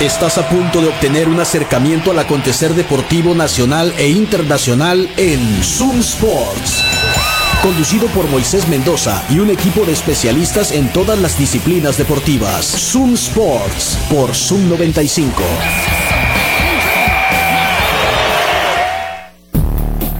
Estás a punto de obtener un acercamiento al acontecer deportivo nacional e internacional en Zoom Sports. Conducido por Moisés Mendoza y un equipo de especialistas en todas las disciplinas deportivas. Zoom Sports por Zoom 95.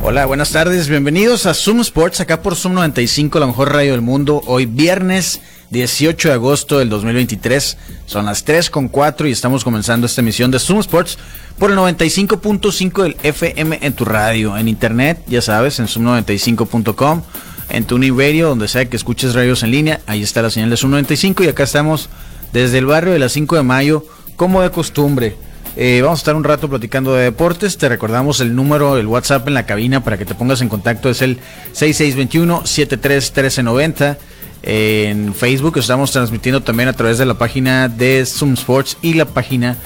Hola, buenas tardes, bienvenidos a Zoom Sports, acá por Zoom 95, la mejor radio del mundo. Hoy viernes 18 de agosto del 2023, son las 3 con 4 y estamos comenzando esta emisión de Zoom Sports por el 95.5 del FM en tu radio, en internet, ya sabes, en zoom95.com, en tu Radio, donde sea que escuches radios en línea, ahí está la señal de Zoom 95 y acá estamos desde el barrio de la 5 de mayo, como de costumbre eh, vamos a estar un rato platicando de deportes. Te recordamos el número, el WhatsApp en la cabina para que te pongas en contacto. Es el 6621-731390. En Facebook estamos transmitiendo también a través de la página de Zoom Sports y la página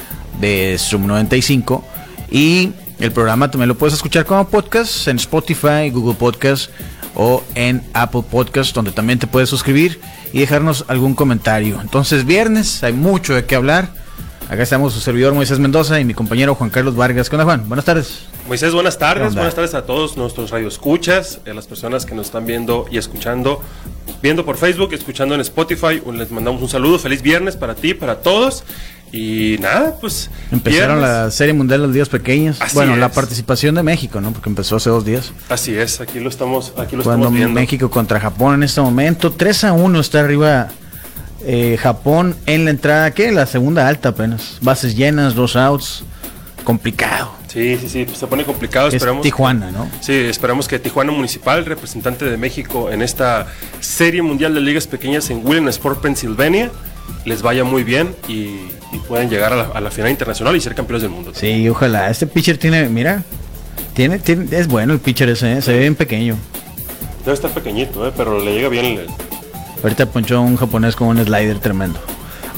de Zoom 95. Y el programa también lo puedes escuchar como podcast en Spotify, Google Podcast o en Apple Podcast, donde también te puedes suscribir y dejarnos algún comentario. Entonces, viernes, hay mucho de qué hablar. Acá estamos su servidor Moisés Mendoza y mi compañero Juan Carlos Vargas. ¿Qué onda, Juan? Buenas tardes. Moisés, buenas tardes. Buenas tardes a todos nuestros radioescuchas, a las personas que nos están viendo y escuchando, viendo por Facebook, escuchando en Spotify. Les mandamos un saludo. Feliz viernes para ti, para todos. Y nada, pues. Empezaron la Serie Mundial de los Días Pequeños. bueno, la participación de México, ¿no? Porque empezó hace dos días. Así es, aquí lo estamos, aquí lo estamos viendo. México contra Japón en este momento. 3 a 1 está arriba eh, Japón en la entrada, ¿qué? La segunda alta apenas. Bases llenas, dos outs. Complicado. Sí, sí, sí, pues se pone complicado. esperamos Tijuana, ¿no? Sí, esperamos que Tijuana Municipal, representante de México en esta Serie Mundial de Ligas Pequeñas en Williamsport, Pennsylvania, les vaya muy bien y, puedan llegar a la, final internacional y ser campeones del mundo. Sí, ojalá. Este pitcher tiene, mira, tiene, tiene es bueno el pitcher ese, ¿eh? se ve bien pequeño. Debe estar pequeñito, ¿eh? pero le llega bien el, Ahorita ponchó un japonés con un slider tremendo.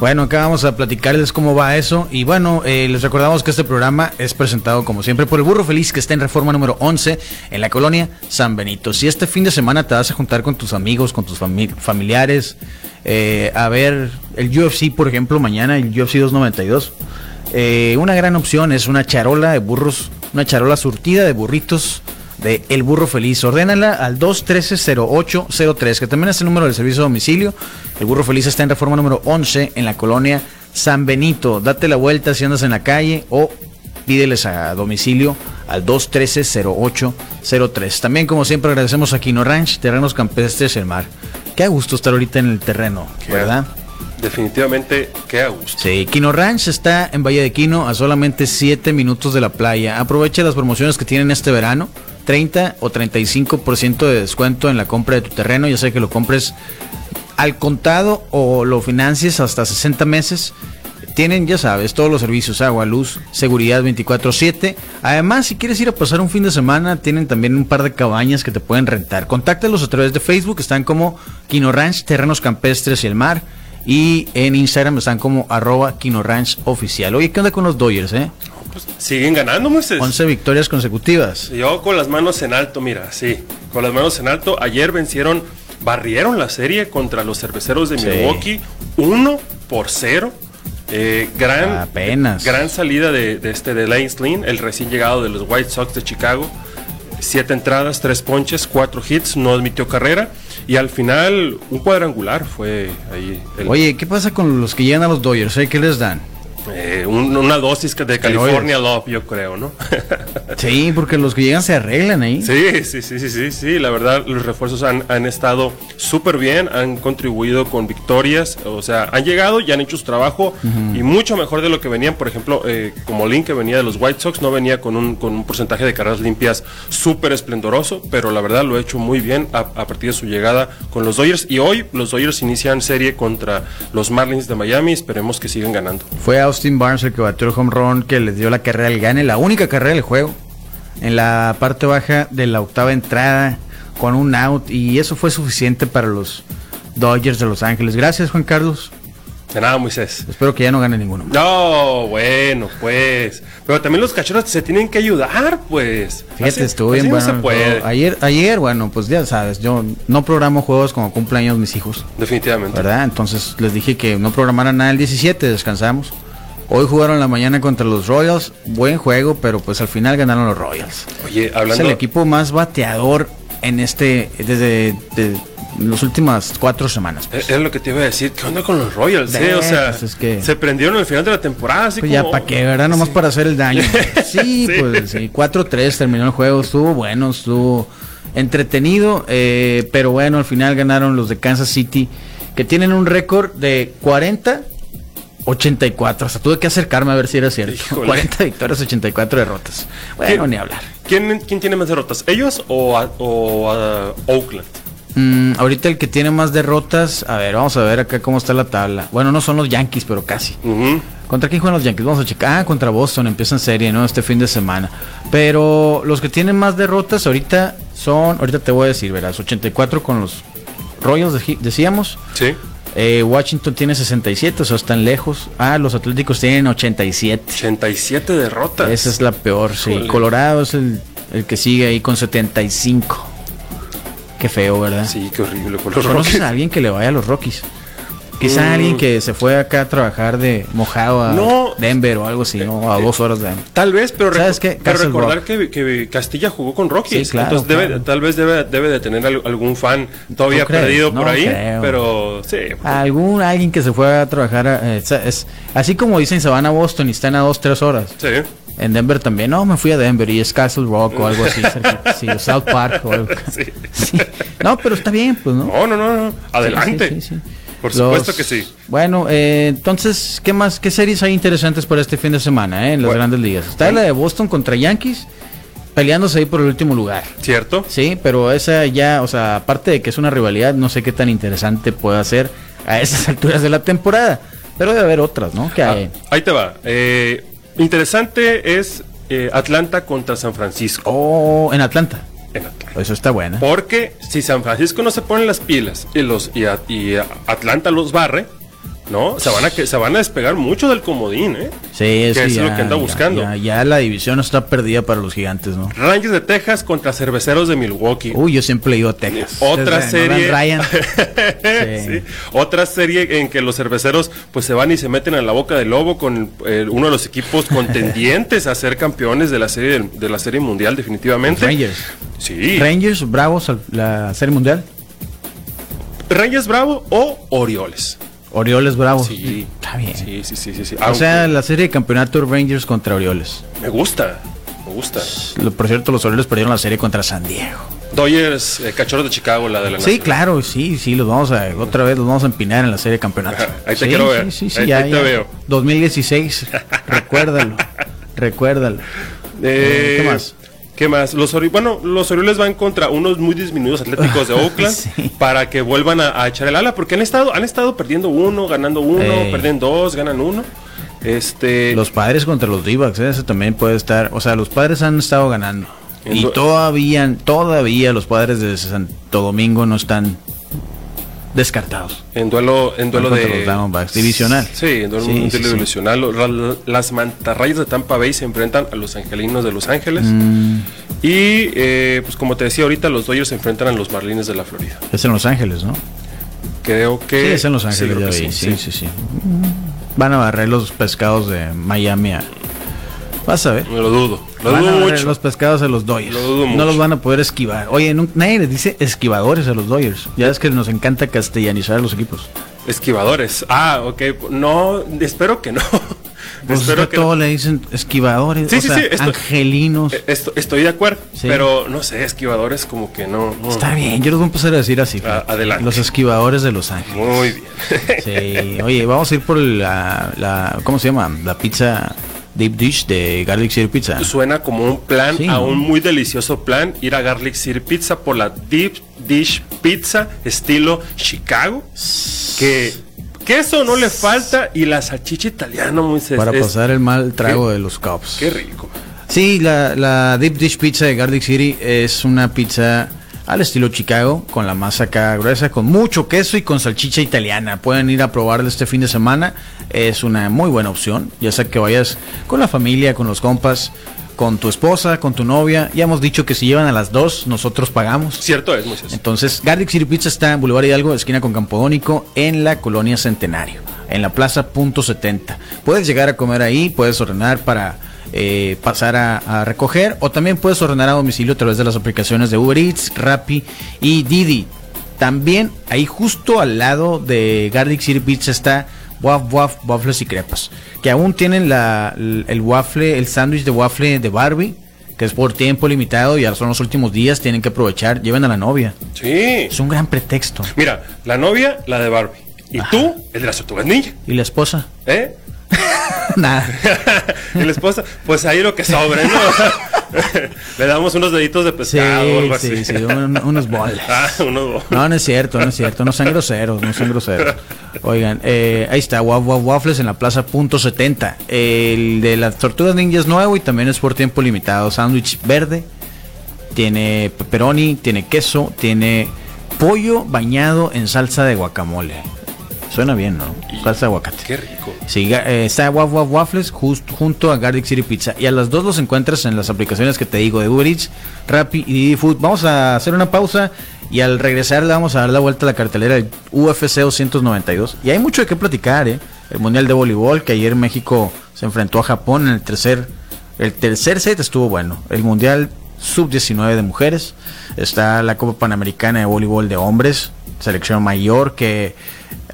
Bueno, acá vamos a platicarles cómo va eso. Y bueno, eh, les recordamos que este programa es presentado como siempre por el Burro Feliz que está en reforma número 11 en la colonia San Benito. Si este fin de semana te vas a juntar con tus amigos, con tus familiares, eh, a ver el UFC, por ejemplo, mañana, el UFC 292, eh, una gran opción es una charola de burros, una charola surtida de burritos de El Burro Feliz. Ordénala al 213-0803, que también es el número del servicio de domicilio. El Burro Feliz está en reforma número 11 en la colonia San Benito. Date la vuelta si andas en la calle o pídeles a domicilio al 213-0803. También, como siempre, agradecemos a Quino Ranch, Terrenos Campestres El Mar. Qué a gusto estar ahorita en el terreno, ¿verdad? Definitivamente, qué a gusto. Sí, Quino Ranch está en Valle de Quino a solamente 7 minutos de la playa. Aprovecha las promociones que tienen este verano. 30 o 35% de descuento en la compra de tu terreno, ya sea que lo compres al contado o lo financies hasta 60 meses. Tienen, ya sabes, todos los servicios, agua, luz, seguridad 24/7. Además, si quieres ir a pasar un fin de semana, tienen también un par de cabañas que te pueden rentar. Contáctalos a través de Facebook, están como Quino Ranch, Terrenos Campestres y el Mar. Y en Instagram están como arroba Quino Ranch Oficial. Oye, ¿qué onda con los Dodgers, eh? Pues, siguen ganando, Moisés. 11 victorias consecutivas. Yo con las manos en alto, mira, sí, con las manos en alto. Ayer vencieron, barrieron la serie contra los cerveceros de Milwaukee, 1 por 0. Eh, gran, Apenas. gran salida de, este de Lane Slin, el recién llegado de los White Sox de Chicago. Siete entradas, tres ponches, cuatro hits, no admitió carrera. Y al final, un cuadrangular fue ahí. Oye, ¿qué pasa con los que llegan a los Dodgers? Eh? ¿Qué les dan? Eh, una dosis de California Love, yo creo, ¿no? sí, porque los que llegan se arreglan ahí. Sí, sí, sí, sí, sí, sí. La verdad, los refuerzos han, han estado súper bien, han contribuido con victorias, o sea, han llegado y han hecho su trabajo y mucho mejor de lo que venían, por ejemplo, eh, como Link que venía de los White Sox, no venía con un, con un porcentaje de carreras limpias súper esplendoroso, pero la verdad lo ha hecho muy bien a, a, partir de su llegada con los Dodgers y hoy los Dodgers inician serie contra los Marlins de Miami, esperemos que sigan ganando. Fue a Austin Barnes el que batió el home run que le dio la carrera al gane, la única carrera del juego, en la parte baja de la octava entrada, con un out, y eso fue suficiente para los Dodgers de Los Ángeles. Gracias, Juan Carlos. De nada, Moisés. Espero que ya no gane ninguno. No, bueno, pues. Pero también los cachorros se tienen que ayudar, pues. Fíjate, estuvo bien bueno. Ayer, ayer, bueno, pues ya sabes, yo no programo juegos como cumpleaños mis hijos. Definitivamente. ¿Verdad? Entonces les dije que no programaran nada el 17, descansamos. Hoy jugaron la mañana contra los Royals. Buen juego, pero pues al final ganaron los Royals. Oye, Es hablando. el equipo más bateador en este desde de las últimas cuatro semanas. Eh, Es lo que te iba a decir. ¿Qué onda con los Royals? eh? O sea, Pues es que- se prendieron al final de la temporada. Así Pues ya para qué, ¿verdad? Nomás para hacer el daño. Sí, Sí. pues sí, 4-3 terminó el juego, estuvo bueno, estuvo entretenido, eh, pero bueno, al final ganaron los de Kansas City, que tienen un récord de 40. 84, hasta tuve que acercarme a ver si era cierto. Híjole. 40 victorias, 84 derrotas. Bueno, ¿Qué- ni hablar. ¿Quién, quién tiene más derrotas? ¿Ellos o, a- o a Oakland? Mm, ahorita el que tiene más derrotas, a ver, vamos a ver acá cómo está la tabla. Bueno, no son los Yankees, pero casi. ¿Contra quién juegan los Yankees? Vamos a checar. Ah, contra Boston. Empieza en serie, ¿no? Este fin de semana. Pero los que tienen más derrotas ahorita son. Ahorita te voy a decir, verás. 84 con los Royals, decíamos. Sí. Eh, Washington tiene 67, o sea, están lejos. Ah, los Atléticos tienen 87. 87 derrotas. Esa es la peor, sí. Colorado es el, el que sigue ahí con 75. Qué feo, ¿verdad? Sí, qué horrible los ¿Conoces Rockies. a alguien que le vaya a los Rockies? Quizá Mm. alguien que se fue acá a trabajar de mojado a No. Denver o algo así, ¿no? A dos horas de Denver. Tal vez, pero, ¿Sabes qué? pero recordar que, que Castilla jugó con Rockies. Sí, claro, Entonces debe, claro. tal vez debe, debe de tener al- algún fan todavía perdido por ahí. creo. Pero sí. Algún alguien que se fue a trabajar, eh, es- es- así como dicen se van a Boston y están a dos, tres horas. Sí. En Denver también, no, me fui a Denver y es Castle Rock o algo así, sí, o South Park o algo. Sí. Sí. No, pero está bien, pues, ¿no? No, no, no, no. Adelante. Sí, Por Los- supuesto que sí. Bueno, eh, entonces, ¿qué más? ¿Qué series hay interesantes para este fin de semana eh, en las Bueno. grandes ligas? Está la de Boston contra Yankees, peleándose ahí por el último lugar. ¿Cierto? Sí, pero esa ya, o sea, aparte de que es una rivalidad, no sé qué tan interesante puede ser a esas alturas de la temporada. Pero debe haber otras, ¿no? Que Ah, hay. ahí te va. Eh, interesante es eh, Atlanta contra San Francisco. Oh, en Atlanta. En Atlanta. Eso está buena. Porque si San Francisco no se pone las pilas y los y, a- y a- Atlanta los barre, ¿no? Se van a que se van a despegar mucho del comodín, ¿eh? Sí, que es lo ya, que anda buscando. Ya, ya la división está perdida para los gigantes, ¿no? Rangers de Texas contra Cerveceros de Milwaukee. Uy, yo siempre he ido a Texas. Otra Desde serie. Nolan Ryan. Sí. Otra serie en que los cerveceros pues se van y se meten en la boca del lobo con eh, uno de los equipos contendientes a ser campeones de la serie de la serie mundial definitivamente. Rangers. Sí. Rangers, Bravos, la serie mundial. Rangers Bravo o Orioles. Orioles, Bravos. Sí. Está bien. Sí, sí, sí, sí, sí. O sea, la serie de campeonato Rangers contra Orioles. me gusta. Me gusta. Por cierto, los Orioles perdieron la serie contra San Diego. Dodgers, eh, Cachorros de Chicago, la de la Sí, nacional. claro, sí, sí, los vamos a, otra vez los vamos a empinar en la serie de campeonato. Ajá, ahí te Sí, quiero ver. Sí, sí, sí, Ahí- ya, ahí te ya. veo. 2016, recuérdalo, recuérdalo. Eh, ¿Qué más? ¿Qué más? Los Ori- bueno, los Orioles van contra unos muy disminuidos Atléticos de Oakland Sí. para que vuelvan a, a echar el ala, porque han estado, han estado perdiendo uno, ganando uno, Ey. perden dos, ganan uno. Este, Los padres contra los D-backs, ¿eh? eso también puede estar. O sea, los padres han estado ganando. Y todavía, todavía los padres de Santo Domingo no están descartados. en duelo, en duelo de los Diamondbacks, divisional. Sí, en duelo, Sí, un sí, duelo sí. divisional. Las mantarrayas de Tampa Bay se enfrentan a los angelinos de Los Ángeles. Mm, Y eh, pues como te decía ahorita, los Dodgers se enfrentan a los Marlines de la Florida. es en Los Ángeles, ¿no? Creo que. Sí, es en Los Ángeles, creo ya que vi. Sí, sí, sí. Van a barrer los pescados de Miami a... Vas a ver. Lo dudo. Lo van dudo mucho. los pescados a los Dodgers. Lo dudo no mucho. los van a poder esquivar. Oye, nadie les dice esquivadores a los Dodgers. Ya es que nos encanta castellanizar a los equipos. Esquivadores. Ah, ok. No, espero que no. Pues espero es que todo le dicen esquivadores, Sí, o sí, sea, sí, esto- angelinos. Eh, esto- estoy de acuerdo, pero no sé, esquivadores como que no. no. Está bien, yo los voy a empezar a decir así. Ah, adelante. Los esquivadores de Los Ángeles. Muy bien. Sí, oye, vamos a ir por la, la ¿cómo se llama? La pizza deep dish de Garlic City Pizza. Suena como un plan, Sí, a un muy delicioso plan, ir a Garlic City Pizza por la Deep Dish Pizza estilo Chicago. Que queso no le falta y la salchicha italiana muy Para es- pasar el mal trago qué- de los Cubs. Qué rico. Sí, la, la Deep Dish Pizza de Garlic City es una pizza al estilo Chicago, con la masa acá gruesa, con mucho queso y con salchicha italiana. Pueden ir a probarla este fin de semana. Es una muy buena opción, ya sea que vayas con la familia, con los compas, con tu esposa, con tu novia. Ya hemos dicho que si llevan a las dos, nosotros pagamos. Cierto es, Moisés. Entonces, Garlic City Pizza está en Boulevard Hidalgo, esquina con Campodónico, en la colonia Centenario. en la plaza punto 70. Puedes llegar a comer ahí, puedes ordenar para eh, pasar a, a recoger o también puedes ordenar a domicilio a través de las aplicaciones de Uber Eats, Rappi y Didi. También ahí justo al lado de Garlic City Pizza está Waf Waf Waffles y Crepas, que aún tienen la, el waffle, el sándwich de waffle de Barbie, que es por tiempo limitado y ahora son los últimos días, tienen que aprovechar, lleven a la novia. Sí. Es un gran pretexto. Mira, la novia, la de Barbie. Y tú, el de las tortugas ninja. ¿Y la esposa? ¿Eh? Nada. y la esposa, pues ahí lo que sobre, ¿no? Le damos unos deditos de Sí, pescado o algo sí, así. sí, un- unos boles. Ah, unos No, no es cierto, no es cierto. No sean groseros, no sean groseros. Oigan, eh, ahí está, Waf Waf Waffles en la plaza punto 70. El de las tortugas ninja es nuevo y también es por tiempo limitado. Sándwich verde, tiene pepperoni, tiene queso, tiene pollo bañado en salsa de guacamole. Suena bien, ¿no? Salsa aguacate. Qué rico. Sí, eh, está Waf Waf Waffles just- junto a Garlic City Pizza. Y a las dos los encuentras en las aplicaciones que te digo de Uber Eats, Rappi y Food. Vamos a hacer una pausa y al regresar le vamos a dar la vuelta a la cartelera del UFC 292. Y hay mucho de qué platicar, ¿eh? El Mundial de Voleibol, que ayer México se enfrentó a Japón en el tercer, el tercer set estuvo bueno. El Mundial Sub-19 de mujeres. Está la Copa Panamericana de Voleibol de hombres. Selección mayor que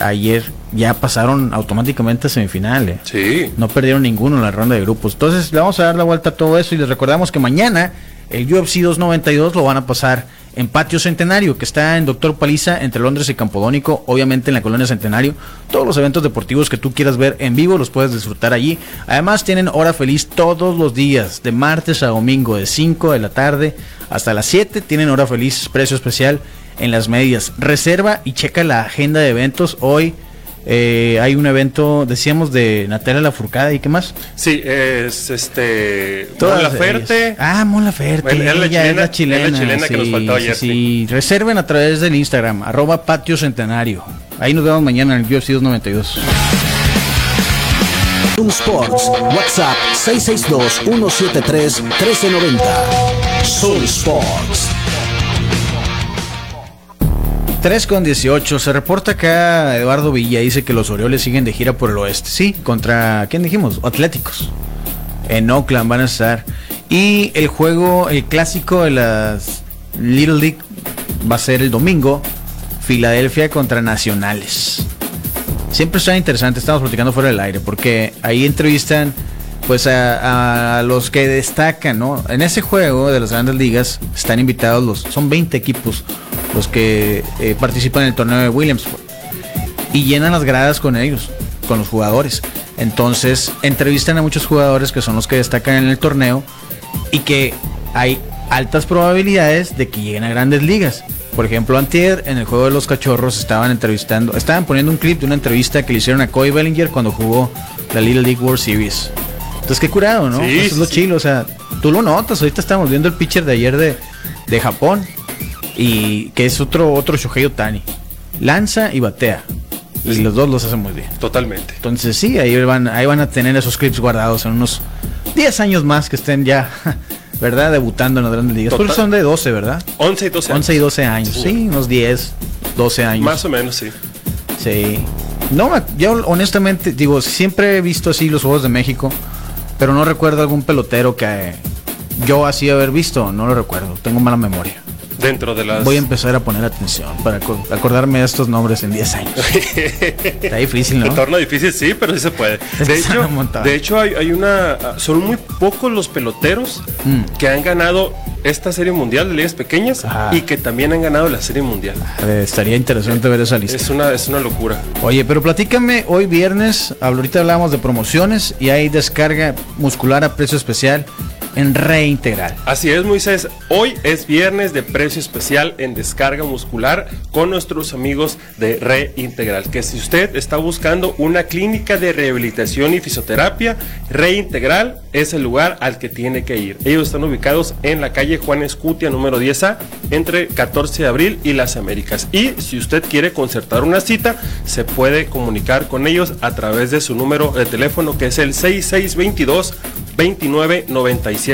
ayer ya pasaron automáticamente a semifinales. Sí. No perdieron ninguno en la ronda de grupos. Entonces le vamos a dar la vuelta a todo eso y les recordamos que mañana el UFC 292 lo van a pasar en Patio Centenario, que está en Doctor Paliza entre Londres y Campodónico, obviamente en la colonia Centenario. Todos los eventos deportivos que tú quieras ver en vivo los puedes disfrutar allí. Además tienen hora feliz todos los días, de martes a domingo, de 5 de la tarde hasta las 7. Tienen hora feliz, precio especial en las medias. Reserva y checa la agenda de eventos. Hoy eh, hay un evento, decíamos, de Natalia Lafourcade y qué más. Sí, es este. Todas la ellas. Ferte. Ah, Mon Laferte. Bueno, era la ella es la chilena, chilena. la chilena que nos sí, faltaba sí, ayer, sí. Reserven a través del Instagram, arroba patio centenario. Ahí nos vemos mañana en el UFC 292. Zoom Sports, WhatsApp 662-173-1390. Zoom Sports. 3 con 18. Se reporta acá Eduardo Villa. Dice que los Orioles siguen de gira por el oeste. Sí, contra. ¿Quién dijimos? Atléticos. En Oakland van a estar. Y el juego, el clásico de las Little League va a ser el domingo. Filadelfia contra Nacionales. Siempre está interesante. Estamos platicando fuera del aire. Porque ahí entrevistan. Pues a, a los que destacan, ¿no? En ese juego de las grandes ligas están invitados los, son 20 equipos los que eh, participan en el torneo de Williamsport y llenan las gradas con ellos, con los jugadores. Entonces entrevistan a muchos jugadores que son los que destacan en el torneo y que hay altas probabilidades de que lleguen a grandes ligas. Por ejemplo, antier en el juego de los cachorros estaban entrevistando, estaban poniendo un clip de una entrevista que le hicieron a Cody Bellinger cuando jugó la Little League World Series. Entonces qué curado, ¿no? Sí, Eso es sí, lo chilo, o sea, tú lo notas, ahorita estamos viendo el pitcher de ayer de, de Japón y que es otro otro Shohei Otani. Lanza y batea. Y los dos los hacen muy bien. Totalmente. Entonces sí, ahí van, ahí van a tener esos clips guardados en unos 10 años más que estén ya, ¿verdad? Debutando en las grandes ligas. Porque son de 12, ¿verdad? 11 y 12 años. 11 y 12 años. Sí. Sí, unos 10, 12 años. Más o menos, sí. Sí. No, yo honestamente, digo, siempre he visto así los Juegos de México, pero no recuerdo algún pelotero que yo así haber visto, no lo recuerdo, tengo mala memoria. Dentro de las. Voy a empezar a poner atención para aco- acordarme de estos nombres en 10 años. Está difícil, ¿no? Se torna difícil, sí, pero sí se puede. De hecho, de hecho hay, hay una. Son muy pocos los peloteros Mm. que han ganado esta serie mundial de ligas pequeñas Ajá. y que también han ganado la serie mundial. Eh, estaría interesante ver esa lista. Es una, es una locura. Oye, pero platícame, hoy viernes, ahorita hablábamos de promociones y hay descarga muscular a precio especial en Reintegral. Así es, Moisés. Hoy es viernes de precio especial en descarga muscular con nuestros amigos de Reintegral. Que si usted está buscando una clínica de rehabilitación y fisioterapia, Reintegral es el lugar al que tiene que ir. Ellos están ubicados en la calle Juan Escutia, número 10A, entre 14 de abril y las Américas. Y si usted quiere concertar una cita, se puede comunicar con ellos a través de su número de teléfono que es el 6622 29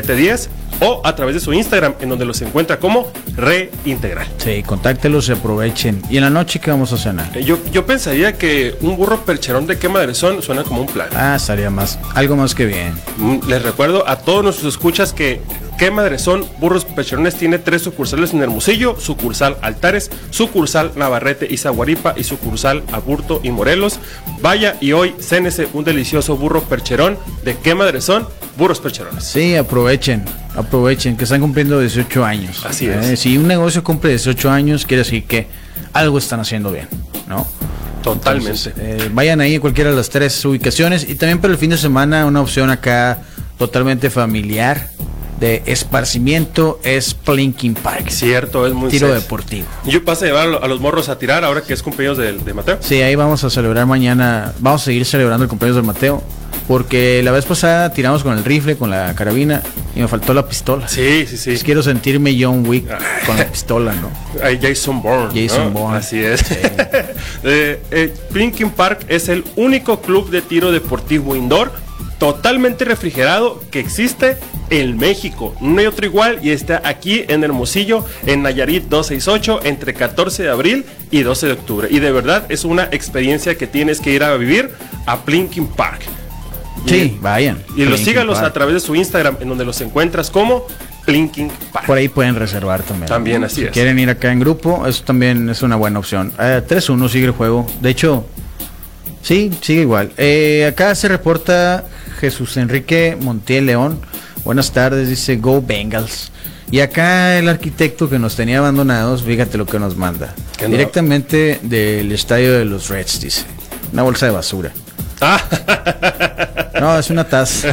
97 10 o a través de su Instagram, en donde los encuentra como Reintegral. Sí, contáctelos y aprovechen. ¿Y en la noche qué vamos a cenar? Eh, Yo, yo pensaría que un burro percherón de quema de son suena como un plan. Ah, estaría más, algo más que bien. Mm, Les recuerdo a todos nuestros escuchas que Qué Madre Son Burros Percherones tiene tres sucursales en Hermosillo, sucursal Altares, sucursal Navarrete y Zaguaripa y sucursal Aburto y Morelos. Vaya y hoy cénese un delicioso burro percherón de Qué Madre Son Burros Percherones. Sí, aprovechen, aprovechen, que están cumpliendo 18 años. Así Eh, es. Si un negocio cumple 18 años, quiere decir que algo están haciendo bien, ¿no? Totalmente. Entonces, eh, vayan ahí a cualquiera de las tres ubicaciones y también para el fin de semana una opción acá totalmente familiar de esparcimiento es Plinking Park. Cierto, es muy Tiro deportivo. Yo paso a llevar a lo- a los morros a tirar ahora que es cumpleaños de, de Mateo. Sí, ahí vamos a celebrar mañana, vamos a seguir celebrando el cumpleaños del Mateo, porque la vez pasada tiramos con el rifle, con la carabina y me faltó la pistola. Sí, sí, sí. Pues quiero sentirme John Wick con la pistola, ¿no? Jason Bourne. Jason ¿no? Bourne. Así es. Eh, eh, Plinking Park es el único club de tiro deportivo indoor totalmente refrigerado que existe en México. No hay otro igual y está aquí en Hermosillo, en Nayarit 268, entre 14 de abril y 12 de octubre. Y de verdad es una experiencia que tienes que ir a vivir a Plinking Park. Sí, vayan. Y los sígalos Park. a través de su Instagram, en donde los encuentras como Plinking Park. Por ahí pueden reservar también. También, así si es. quieren ir acá en grupo, eso también es una buena opción. Eh, 3-1 sigue el juego. De hecho, sí, sigue igual. Eh, acá se reporta Jesús Enrique Montiel León. Buenas tardes, dice Go Bengals. Y acá el arquitecto que nos tenía abandonados, fíjate lo que nos manda. Directamente del estadio de los Reds, dice. Una bolsa de basura. Ah, No, es una taza.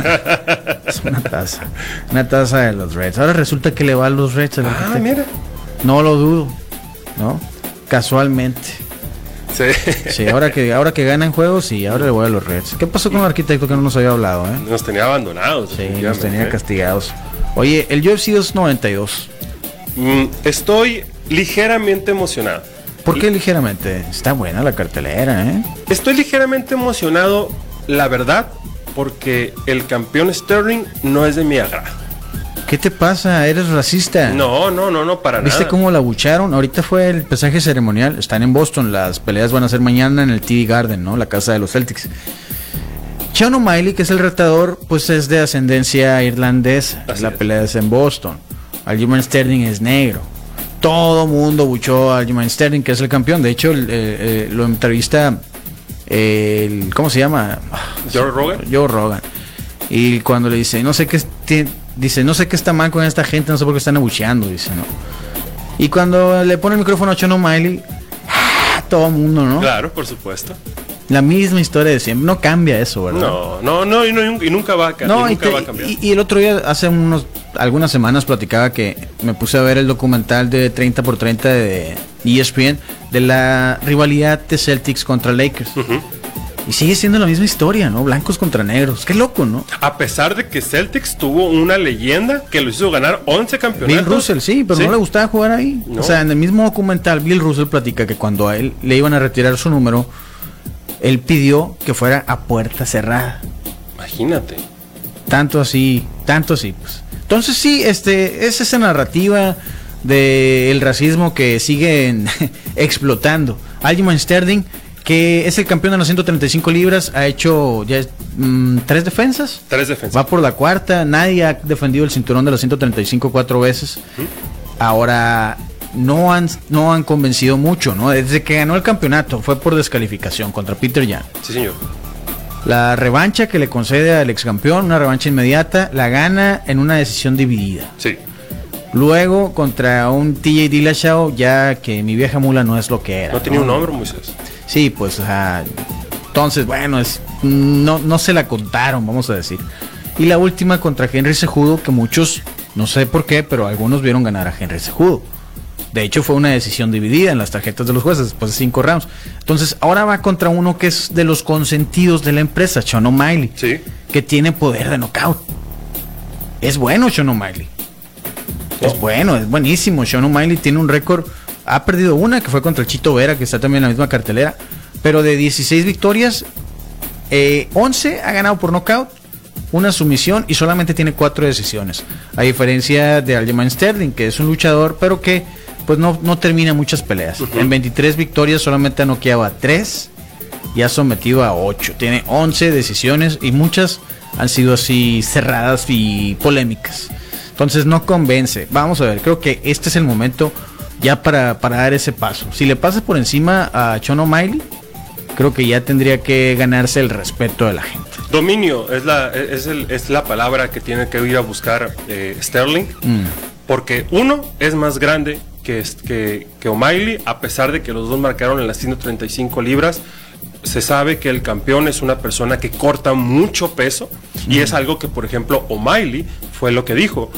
Es una taza. Una taza de los Reds. Ahora resulta que le va a los Reds ah, mira. No lo dudo, ¿no? Casualmente. Sí. Sí, ahora que ahora que ganan juegos y ahora le voy a los Reds. ¿Qué pasó con el arquitecto que no nos había hablado, eh? Nos tenía abandonados. Sí, nos tenía castigados. Oye, el UFC 292. Mm, estoy ligeramente emocionado. ¿Por qué ligeramente? Está buena la cartelera, ¿eh? Estoy ligeramente emocionado, la verdad, porque el campeón Sterling no es de mi agrado. ¿Qué te pasa? ¿Eres racista? No, no, no, no, para ¿Viste nada. cómo la bucharon? Ahorita fue el pesaje ceremonial. Están en Boston. Las peleas van a ser mañana en el TD Garden, ¿no? La casa de los Celtics. Sean O'Malley, que es el retador, pues es de ascendencia irlandesa. Así la es. pelea es en Boston. Aljamain Sterling es negro. Todo mundo buchó a Aljamain Sterling, que es el campeón. De hecho, eh, eh, lo entrevista el... ¿Cómo se llama? Joe Rogan. Joe Rogan. Y cuando le dice, no sé qué dice, no sé qué está mal con esta gente, no sé por qué están abucheando, dice, ¿no? Y cuando le pone el micrófono a Sean O'Malley, ¡ah! todo el mundo, ¿no? Claro, por supuesto. La misma historia de siempre. No cambia eso, ¿verdad? No, no, no, y, no- y nunca va a, No, y nunca te- va a cambiar. y- y el otro día, hace unos algunas semanas, platicaba que me puse a ver el documental de 30 por 30 de ESPN de la rivalidad de Celtics contra Lakers. Y sigue siendo la misma historia, ¿no? Blancos contra negros. Qué loco, ¿no? A pesar de que Celtics tuvo una leyenda que lo hizo ganar 11 campeonatos. Bill Russell, sí, pero Sí. no le gustaba jugar ahí. No. O sea, en el mismo documental, Bill Russell platica que cuando a él le iban a retirar su número, él pidió que fuera a puerta cerrada. Imagínate. Tanto así, tanto así, pues. Entonces sí, este, es esa narrativa del racismo que siguen explotando. Aljamain Sterling, que es el campeón de las 135 libras, ha hecho ya mm, tres defensas. Tres defensas. Va por la cuarta. Nadie ha defendido el cinturón de los 135 cuatro veces. Ahora, no han, no han convencido mucho, ¿no? Desde que ganó el campeonato fue por descalificación contra Peter Yan. Sí, señor. La revancha que le concede al ex campeón, una revancha inmediata, la gana en una decisión dividida. Sí. Luego contra un TJ Dillashaw, ya que mi vieja mula no es lo que era. No tenía un nombre, Moisés. Sí, pues, o sea, entonces, bueno, es, no, no se la contaron, vamos a decir. Y la última contra Henry Sejudo, que muchos, no sé por qué, pero algunos vieron ganar a Henry Sejudo. De hecho, fue una decisión dividida en las tarjetas de los jueces después de cinco rounds. Entonces, ahora va contra uno que es de los consentidos de la empresa, Sean O'Malley, Sí. que tiene poder de knockout. Es bueno Sean O'Malley. Es No. bueno, es buenísimo. Sean O'Malley tiene un récord. Ha perdido una que fue contra el Chito Vera, que está también en la misma cartelera. Pero de 16 victorias, eh, 11 ha ganado por knockout una sumisión y solamente tiene cuatro decisiones. A diferencia de Aljamain Sterling, que es un luchador, pero que pues no, no termina muchas peleas. En 23 victorias solamente ha noqueado a 3 y ha sometido a 8. Tiene 11 decisiones y muchas han sido así cerradas y polémicas. Entonces no convence. Vamos a ver, creo que este es el momento ya para, para dar ese paso. Si le pasas por encima a Chono O'Malley, creo que ya tendría que ganarse el respeto de la gente. Dominio es la, es, el- es la palabra que tiene que ir a buscar eh, Sterling. Mm. Porque uno es más grande que, es- que, que O'Malley, a pesar de que los dos marcaron en las 135 libras. Se sabe que el campeón es una persona que corta mucho peso y es algo que, por ejemplo, O'Malley fue lo que dijo.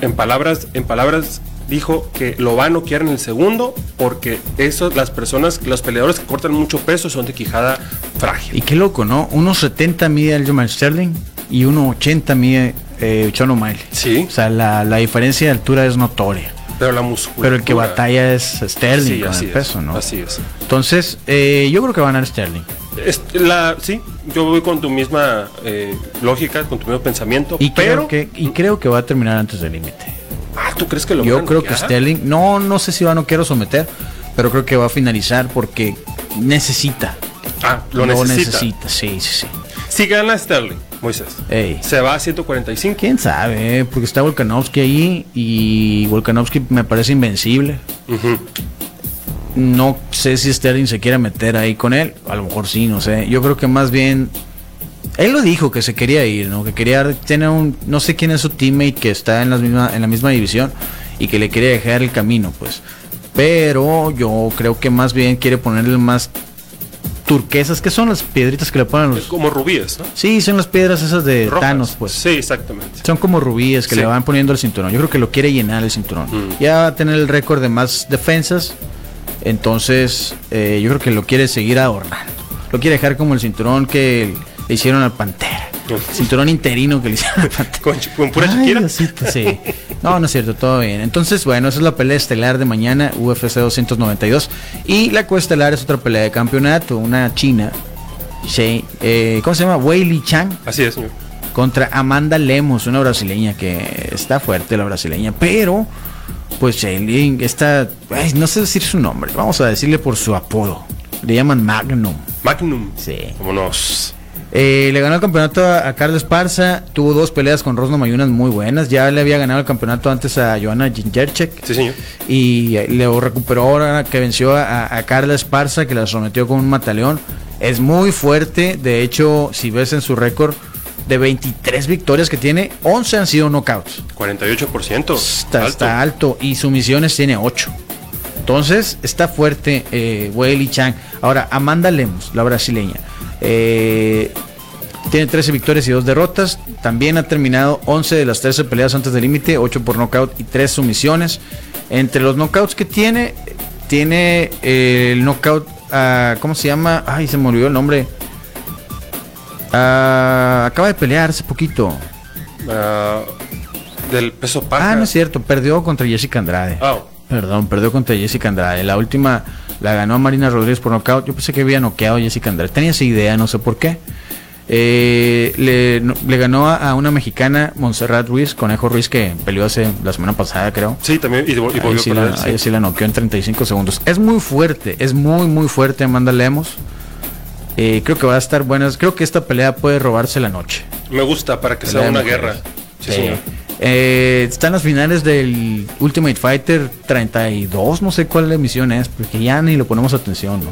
En palabras, en palabras dijo que lo va a noquear en el segundo porque eso, las personas, los peleadores que cortan mucho peso son de quijada frágil. Y qué loco, ¿no? 1.70 mide Aljamain Sterling y 1.80 mide eh, Chono O'Malley. Sí. O sea, la, la diferencia de altura es notoria. Pero la musculatura. Pero el que batalla es Sterling Sí, con el es, peso, ¿no? Así es. Entonces, eh, yo creo que va a ganar Sterling. La, sí, yo voy con tu misma eh, lógica, con tu mismo pensamiento. Y pero. creo que, y creo que va a terminar antes del límite. Ah, ¿tú crees que lo Yo creo que? Sterling, no, no sé si va a no quiero someter, pero creo que va a finalizar porque necesita. Ah, lo necesita. sí, sí, sí. Si gana Sterling, Moisés, Ey. se va a 145. Quién sabe, porque está Volkanovski ahí y Volkanovski me parece invencible. No sé si Sterling se quiera meter ahí con él, a lo mejor sí, no sé. Yo creo que más bien él lo dijo que se quería ir, ¿no? Que quería tener un no sé quién es su teammate que está en la misma en la misma división y que le quería dejar el camino, pues. Pero yo creo que más bien quiere ponerle más turquesas, que son las piedritas que le ponen los Como rubíes, ¿no? Sí, son las piedras esas de Rojas. Thanos, pues. Sí, exactamente. Son como rubíes que Sí. le van poniendo el cinturón. Yo creo que lo quiere llenar el cinturón. Mm. Ya va a tener el récord de más defensas. Entonces, eh, yo creo que lo quiere seguir adornando. Lo quiere dejar como el cinturón que le hicieron al Pantera. Cinturón interino que le hicieron. Con, con pura Ay. Diosito, sí. No, no es cierto, todo bien. Entonces, bueno, esa es la pelea estelar de mañana, UFC 292. Y la coestelar es otra pelea de campeonato, una china. Sí, eh, ¿Cómo se llama? Wei Li Chang Así es, señor. contra Amanda Lemos, una brasileña que está fuerte la brasileña, pero pues Shailene está, ay, no sé decir su nombre, vamos a decirle por su apodo. Le llaman Magnum. Magnum. Sí. Vámonos. Eh, le ganó el campeonato a, a Carlos Esparza, tuvo dos peleas con Rosno Mayunas muy buenas, ya le había ganado el campeonato antes a Joana Gingerchek. Sí, señor. Y eh, lo recuperó ahora que venció a, a Carla Esparza, que la sometió con un mataleón. Es muy fuerte. De hecho, si ves en su récord de 23 victorias que tiene, 11 han sido knockouts. 48%. Está alto. está alto. Y sumisiones tiene 8. Entonces, está fuerte eh, Weili Chang. Ahora, Amanda Lemos, la brasileña. Eh, tiene 13 victorias y 2 derrotas. También ha terminado 11 de las 13 peleas antes del límite, 8 por knockout y 3 sumisiones. Entre los knockouts que tiene, tiene eh, el knockout, ah, ¿cómo se llama? Ay, se me olvidó el nombre. Ah, acaba de pelear hace poquito. Ah, del peso paja. Ah, no es cierto, perdió contra Jessica Andrade. Ah, Perdón, perdió contra Jessica Andrade. La última la ganó Marina Rodríguez por nocaut. Yo pensé que había noqueado a Jessica Andrade. Tenía esa idea, no sé por qué. Eh, le, no- le ganó a, a una mexicana, Montserrat Ruiz, Conejo Ruiz, que peleó hace la semana pasada, creo. sí, también. Y, y Ahí volvió sí, a la, sí. ahí sí la noqueó en 35 segundos. Es muy fuerte, es muy, muy fuerte Amanda Lemos. Eh, creo que va a estar buena. Creo que esta pelea puede robarse la noche. Me gusta para que Pelea sea una guerra. Sí, Eh, señor. Eh, están las finales del Ultimate Fighter 32, no sé cuál emisión es, porque ya ni le ponemos atención, ¿no?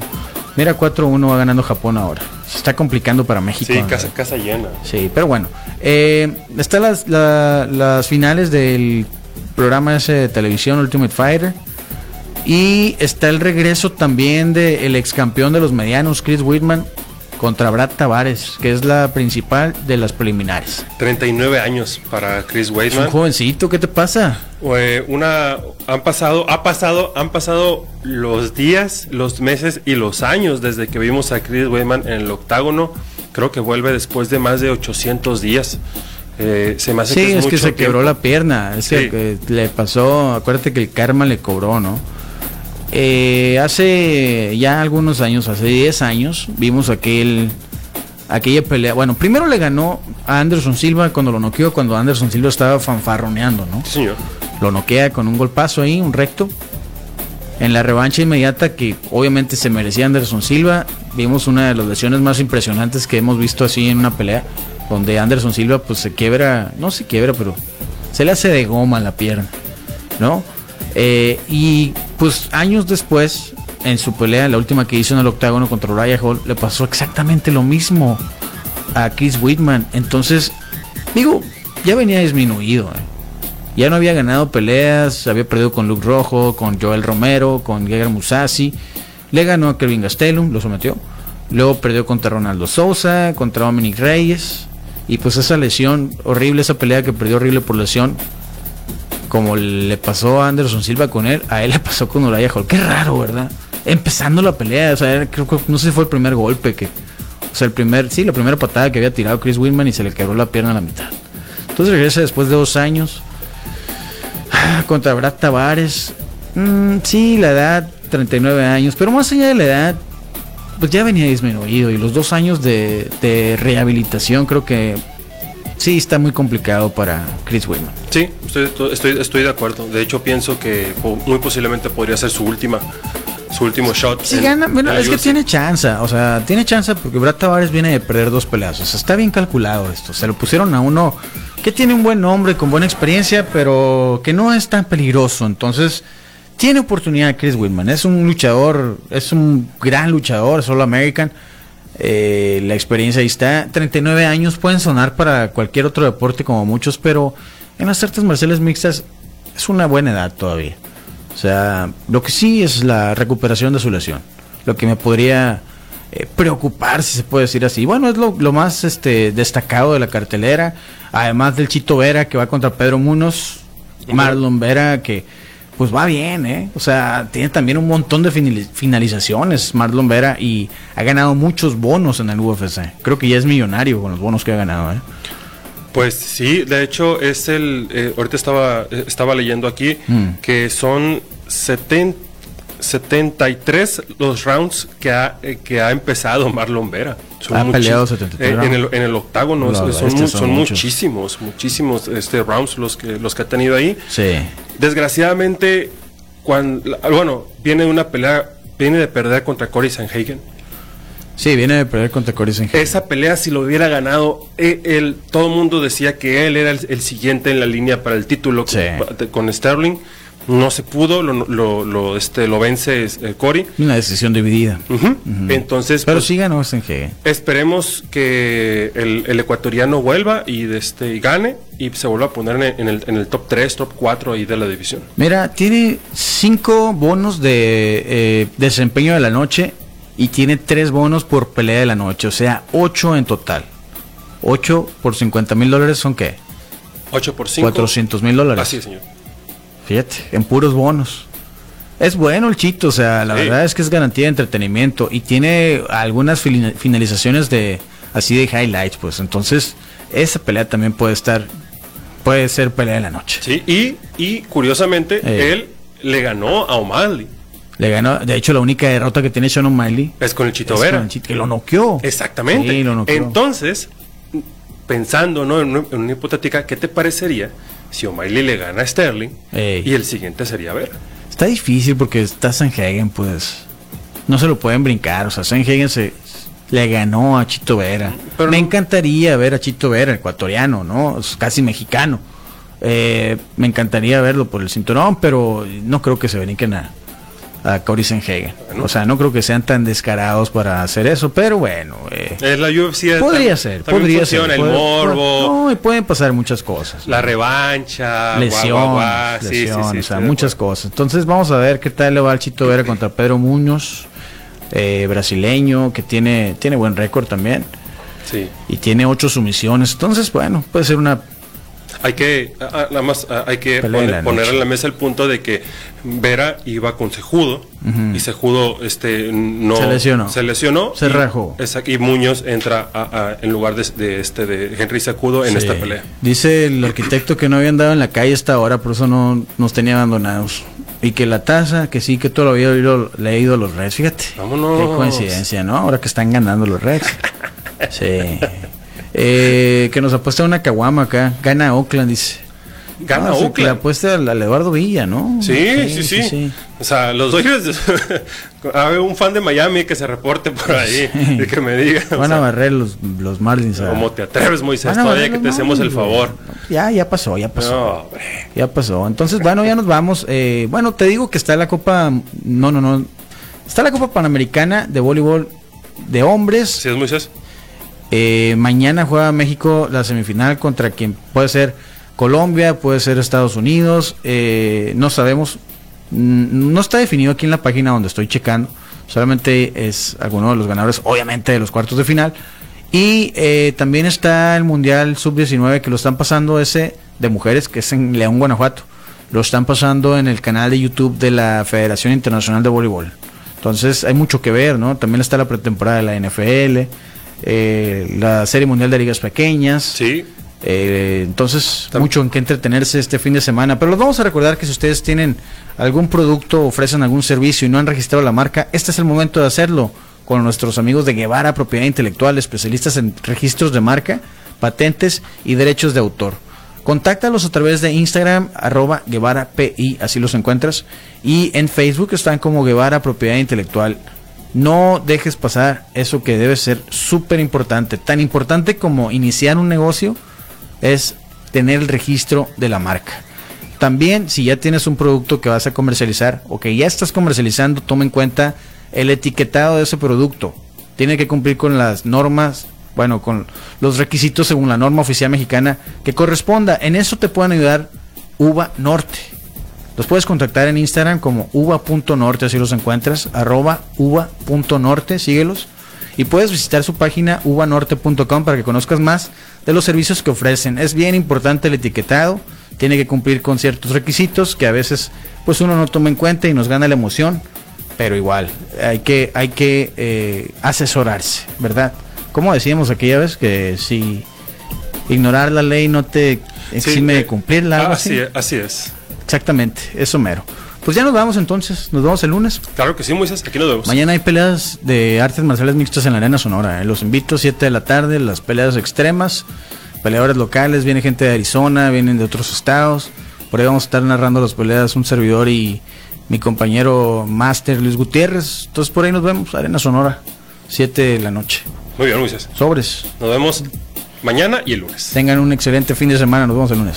Mira, 4-1 va ganando Japón ahora. Se está complicando para México. Sí, casa, casa llena. Sí, pero bueno. Eh, están las, la- las finales del programa ese de televisión Ultimate Fighter. Y está el regreso también del ex campeón de los medianos, Chris Whitman, contra Brad Tavares, que es la principal de las preliminares. 39 años para Chris Es un Weidman. jovencito, ¿qué te pasa? Eh, una han pasado, ha pasado, han pasado los días, los meses y los años desde que vimos a Chris Weidman en el octágono. Creo que vuelve después de más de 800 días. Eh, se me hace Sí, que es, que mucho se quebró la pierna. Es Sí. que, que le pasó, acuérdate que el karma le cobró, ¿no? Eh, hace ya algunos años, hace 10 años, vimos aquel aquella pelea. Bueno, primero le ganó a Anderson Silva cuando lo noqueó, cuando Anderson Silva estaba fanfarroneando, ¿no? Sí, señor. Lo noquea con un golpazo ahí, un recto. En la revancha inmediata que obviamente se merecía Anderson Silva, vimos una de las lesiones más impresionantes que hemos visto así en una pelea, donde Anderson Silva pues se quiebra, no se quiebra, pero se le hace de goma la pierna, ¿no? Eh, y pues años después, en su pelea, la última que hizo en el octágono contra Uriah Hall, le pasó exactamente lo mismo a Chris Whitman. Entonces, digo, ya venía disminuido. ¿eh? Ya no había ganado peleas, había perdido con Luke Rojo, con Joel Romero, con Gegard Musasi. Le ganó a Kevin Gastelum, lo sometió. Luego perdió contra Ronaldo Sousa, contra Dominic Reyes. Y pues esa lesión horrible, esa pelea que perdió horrible por lesión, como le pasó a Anderson Silva con él, a él le pasó con Uriah Hall. Qué raro, ¿verdad? Empezando la pelea, o sea, creo que no sé si fue el primer golpe que. O sea, el primer, sí, la primera patada que había tirado Chris Whitman y se le quebró la pierna a la mitad. Entonces regresa después de dos años contra Brad Tavares. Mm, sí, la edad, 39 años, pero más allá de la edad, pues ya venía disminuido y los dos años de, de rehabilitación creo que sí está muy complicado para Chris Whitman. Sí, estoy, estoy, estoy de acuerdo. De hecho, pienso que muy posiblemente podría ser su última, su último shot. Si en- gana, bueno, es que tiene chance, o sea, tiene chance porque Brad Tavares viene de perder dos peleas, o sea, está bien calculado esto. Se lo pusieron a uno que tiene un buen nombre, con buena experiencia, pero que no es tan peligroso. Entonces, tiene oportunidad Chris Whitman. Es un luchador, es un gran luchador, solo American. Eh, la experiencia ahí está. 39 años pueden sonar para cualquier otro deporte como muchos, pero en las artes marciales mixtas es una buena edad todavía. O sea, lo que sí es la recuperación de su lesión. Lo que me podría eh, preocupar, si se puede decir así. Bueno, es lo, lo más este, destacado de la cartelera. Además del Chito Vera que va contra Pedro Munoz. Marlon Vera que pues va bien, ¿eh? O sea, tiene también un montón de finali- finalizaciones Marlon Vera y ha ganado muchos bonos en el UFC. Creo que ya es millonario con los bonos que ha ganado, ¿eh? Pues sí, de hecho es el, eh, ahorita estaba, eh, estaba leyendo aquí Mm. que son 70, 73 los rounds que ha, eh, que ha empezado Marlon Vera. Ha peleado 73 eh, en, el, en el octágono, son, son son muchísimos, muchísimos este, rounds los que, los que ha tenido ahí. Sí. Desgraciadamente, cuando, bueno, viene de una pelea, viene de perder contra Cory Sanhagen. Sí, viene de perder contra Cory Sanhagen. Esa pelea, si lo hubiera ganado, eh, él, todo el mundo decía que él era el, el siguiente en la línea para el título Sí. con, con Sterling. No se pudo, lo, lo, lo, este, lo vence eh, Cory. Una decisión dividida. Entonces, Pero pues, sí ganó Sanhagen. esperemos que el, el ecuatoriano vuelva y, este, y gane y se vuelva a poner en el, en el, top 3, top 4 ahí de la división. Mira, tiene cinco bonos de eh, desempeño de la noche y tiene tres bonos por pelea de la noche, o sea, ocho en total. Ocho por 50 mil dólares son qué? 8 por 5. 400 mil dólares. Así señor. Fíjate, en puros bonos. Es bueno el chito, o sea, la Sí. verdad es que es garantía de entretenimiento y tiene algunas finalizaciones de así de highlights, pues entonces esa pelea también puede estar, puede ser pelea de la noche. Sí, y, y curiosamente, Eh. él le ganó a O'Malley. Le ganó, de hecho la única derrota que tiene Sean O'Malley Es con el Chito Vera. el Chito, que lo noqueó. Exactamente. Sí, lo noqueó. Entonces, pensando ¿no? en, una, en una hipotética, ¿qué te parecería si O'Malley le gana a Sterling Ey. y el siguiente sería Vera? Está difícil porque está Sanhagen, pues. No se lo pueden brincar. O sea, Sanhagen se le ganó a Chito Vera. Pero me no- encantaría ver a Chito Vera, el ecuatoriano, ¿no? Es casi mexicano. Eh, me encantaría verlo por el cinturón, pero no creo que se brinquen a, a Cory Sanhagen. Bueno. O sea, no creo que sean tan descarados para hacer eso, pero bueno. eh, Es la UFC. podría ser, podría ser. funciona, El puede- morbo, no, y pueden pasar muchas cosas. la revancha, lesión, guau, guau, guau. Sí, sí, lesión, sí, o sea, muchas cosas. Entonces vamos a ver qué tal le va al Chito Vera contra Pedro Muñoz, eh, brasileño, que tiene, tiene buen récord también Sí. y tiene ocho sumisiones. Entonces, bueno, puede ser una... Hay que, ah, ah, nada más, ah, hay que poner, poner en la mesa el punto de que Vera iba con Sejudo y Sejudo este, no, Se lesionó. Se lesionó. Se y, rajó. y Muñoz entra a- a- en lugar de, de este, de Henry Sejudo en Sí. esta pelea. Dice el arquitecto que no había andado en la calle hasta ahora, por eso no nos tenía abandonados. Y que la taza, que sí, que todo lo había oído- leído los Reds. Fíjate. Vámonos. Qué coincidencia, ¿no? Ahora que están ganando los Reds. Sí. Eh, que nos apuesta una caguama acá. Gana Oakland, dice. Gana No, sí, Oakland. la apuesta al, al Eduardo Villa, ¿no? Sí, sí, sí, O sea, los Dodgers. Hay un fan de Miami que se reporte por ahí y que me diga. Van a sea, barrer los, los Marlins. a- ¿Cómo te atreves, Moisés? Todavía que te hacemos el favor. Ya, ya pasó, ya pasó. No, hombre. Ya pasó. Entonces, bueno, ya nos vamos. Eh, bueno, te digo que está la Copa. No, no, no. Está la Copa Panamericana de voleibol de hombres. ¿Sí es Moisés? Eh, mañana juega México la semifinal contra quien puede ser Colombia, puede ser Estados Unidos. eh, no sabemos. Mm, No está definido aquí en la página donde estoy checando. Solamente es alguno de los ganadores, obviamente, de los cuartos de final. Y eh, también está el Mundial Sub-19 que lo están pasando ese de mujeres, que es en León, Guanajuato. Lo están pasando en el canal de YouTube de la Federación Internacional de Voleibol. Entonces hay mucho que ver, ¿no? También está la pretemporada de la NFL, eh, la Serie Mundial de Ligas Pequeñas. Sí. Eh, entonces, mucho en que entretenerse este fin de semana. Pero los vamos a recordar que si ustedes tienen algún producto, ofrecen algún servicio y no han registrado la marca, este es el momento de hacerlo con nuestros amigos de Guevara Propiedad Intelectual, especialistas en registros de marca, patentes y derechos de autor. Contáctalos a través de Instagram, arroba Guevara PI, así los encuentras. Y en Facebook están como Guevara Propiedad Intelectual. No dejes pasar eso que debe ser súper importante. Tan importante como iniciar un negocio es tener el registro de la marca. También, si ya tienes un producto que vas a comercializar o que ya estás comercializando, toma en cuenta el etiquetado de ese producto. Tiene que cumplir con las normas, bueno, con los requisitos según la norma oficial mexicana que corresponda. En eso te pueden ayudar Uva Norte. Los puedes contactar en Instagram como uva.norte, así los encuentras, arroba uva.norte, síguelos. Y puedes visitar su página uvanorte.com para que conozcas más de los servicios que ofrecen. Es bien importante el etiquetado, tiene que cumplir con ciertos requisitos que a veces pues uno no toma en cuenta y nos gana la emoción, pero igual hay que, hay que eh, asesorarse, ¿verdad? Como decíamos aquella vez que si ignorar la ley no te exime Sí, de eh, cumplirla. algo así, así es. Exactamente, eso mero. Pues ya nos vamos entonces, nos vemos el lunes. Claro que sí, Moisés. Aquí nos vemos. Mañana hay peleas de artes marciales mixtas en la Arena Sonora. eh. Los invito 7 de la tarde, las peleas extremas, peleadores locales, viene gente de Arizona, vienen de otros estados. Por ahí vamos a estar narrando las peleas un servidor y mi compañero Master Luis Gutiérrez. Entonces por ahí nos vemos, Arena Sonora, 7 de la noche. Muy bien, Moisés. Sobres. Nos vemos mañana y el lunes. Tengan un excelente fin de semana, nos vemos el lunes.